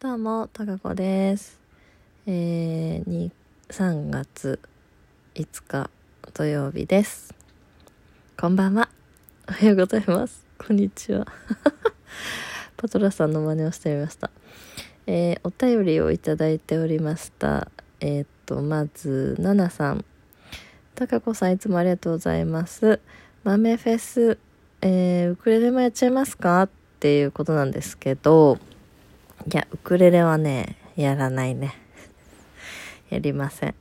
どうも、たかこです。えー、に3月5日土曜日です。こんばんは。おはようございます。こんにちは。パトラさんの真似をしてみました。えー、お便りをいただいておりました。えーっと、まず、ななさん。たかこさんいつもありがとうございます。豆フェス、えー、ウクレレもやっちゃいますか？っていうことなんですけど、いや、ウクレレはね、やらないね。やりません。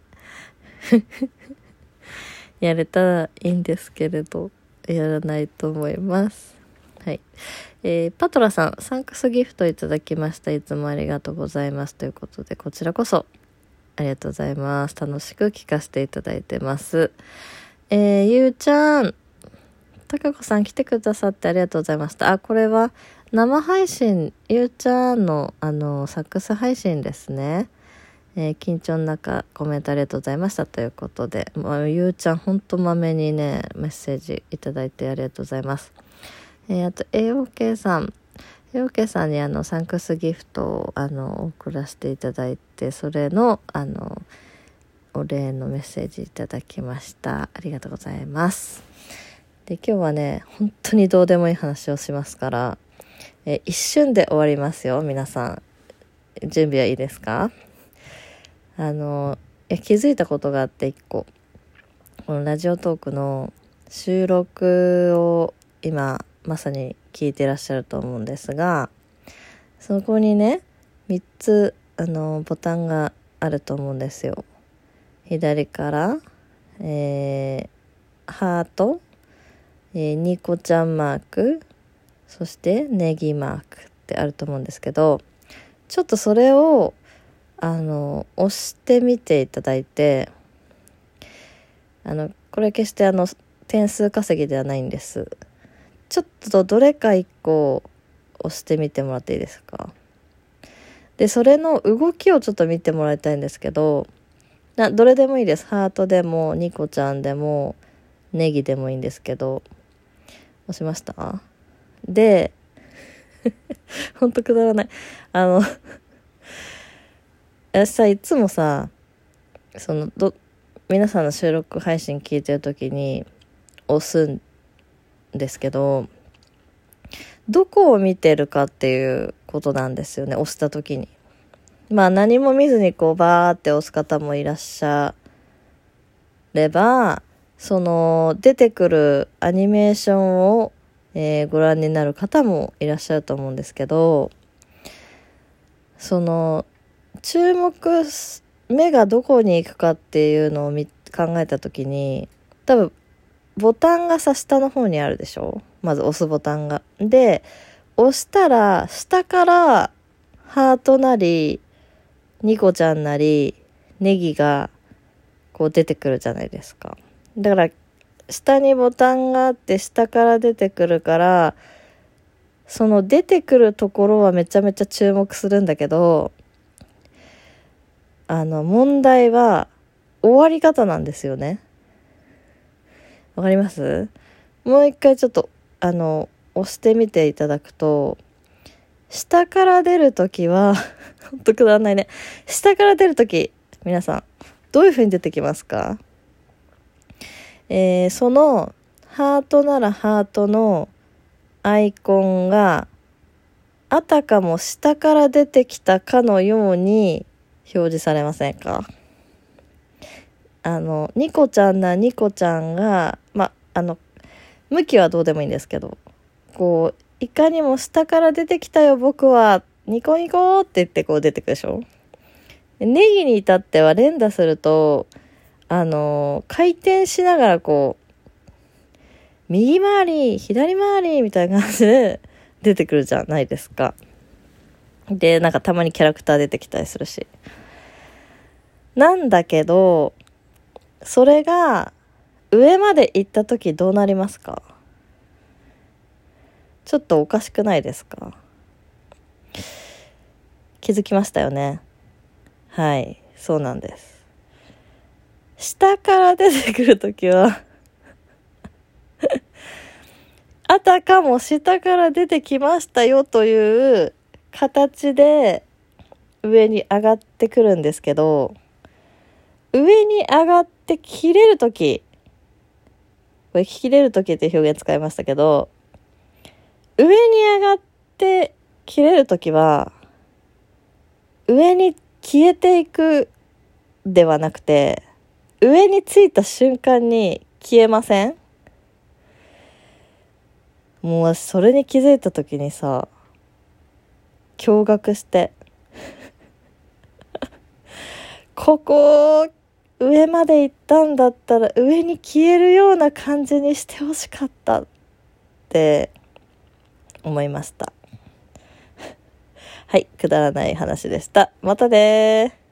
やれたらいいんですけれど、やらないと思います。はい。えー、パトラさん、サンクスギフトいただきました。いつもありがとうございます。ということで、こちらこそ、ありがとうございます。楽しく聞かせていただいてます。えー、ゆうちゃん、たかこさん来てくださってありがとうございました。あ、これは生配信、ゆうちゃんのあの、サックス配信ですね。えー緊張の中コメントありがとうございましたということで、もうゆうちゃんほんとまめにね、メッセージいただいてありがとうございます。えーあと AOK さん、AOK さんにあの、サンクスギフトをあの、送らせていただいて、それのあの、お礼のメッセージいただきました。ありがとうございます。で今日はね本当にどうでもいい話をしますから、え一瞬で終わりますよ皆さん。準備はいいですか？あのい気づいたことがあって一個。このラジオトークの収録を今まさに聞いてらっしゃると思うんですがそこにね3つあのボタンがあると思うんですよ。左から、えーハートえーニコちゃんマークそしてネギマークってあると思うんですけどちょっとそれをあの押してみていただいてあのこれ決してあの点数稼ぎではないんです。ちょっとどれか1個押してみてもらっていいですか？でそれの動きをちょっと見てもらいたいんですけどなどれでもいいです。ハートでもニコちゃんでもネギでもいいんですけど押しました？で ほんとくだらない。あの 私さいつもさそのど皆さんの収録配信聞いてる時に押すんですけどどこを見てるかっていうことなんですよね押した時に。まあ何も見ずにこうバーって押す方もいらっしゃればその出てくるアニメーションを、えーご覧になる方もいらっしゃると思うんですけどその注目目がどこに行くかっていうのを見考えた時に多分ボタンがさ下の方にあるでしょ？まず押すボタンが。で押したら下からハートなりニコちゃんなりネギがこう出てくるじゃないですか。だから下にボタンがあって下から出てくるからその出てくるところはめちゃめちゃ注目するんだけどあの問題は終わり方なんですよね。わかります？もう一回ちょっとあの押してみていただくと下から出るときは ほんとくだらないね。下から出るとき皆さんどういう風に出てきますか？えーそのハートならハートのアイコンがあたかも下から出てきたかのように表示されませんか？あのニコちゃんなニコちゃんがまあの向きはどうでもいいんですけどこういかにも下から出てきたよ僕はニコニコって言ってこう出てくるでしょ？ネギに至っては連打するとあの回転しながらこう右回り左回りみたいな感じで 出てくるじゃないですか。でなんかたまにキャラクター出てきたりするし。なんだけどそれが上まで行った時どうなりますか？ちょっとおかしくないですか？気づきましたよね。はいそうなんです。下から出てくる時はあたかも下から出てきましたよという形で上に上がってくるんですけど、上に上がって切れるとき、これ切れるときって表現使いましたけど、上に上がって切れるときは、上に消えていくではなくて、上についた瞬間に消えません？もうそれに気づいた時にさ、驚愕して。ここ、上まで行ったんだったら上に消えるような感じにしてほしかったって思いました。はい、くだらない話でした。またね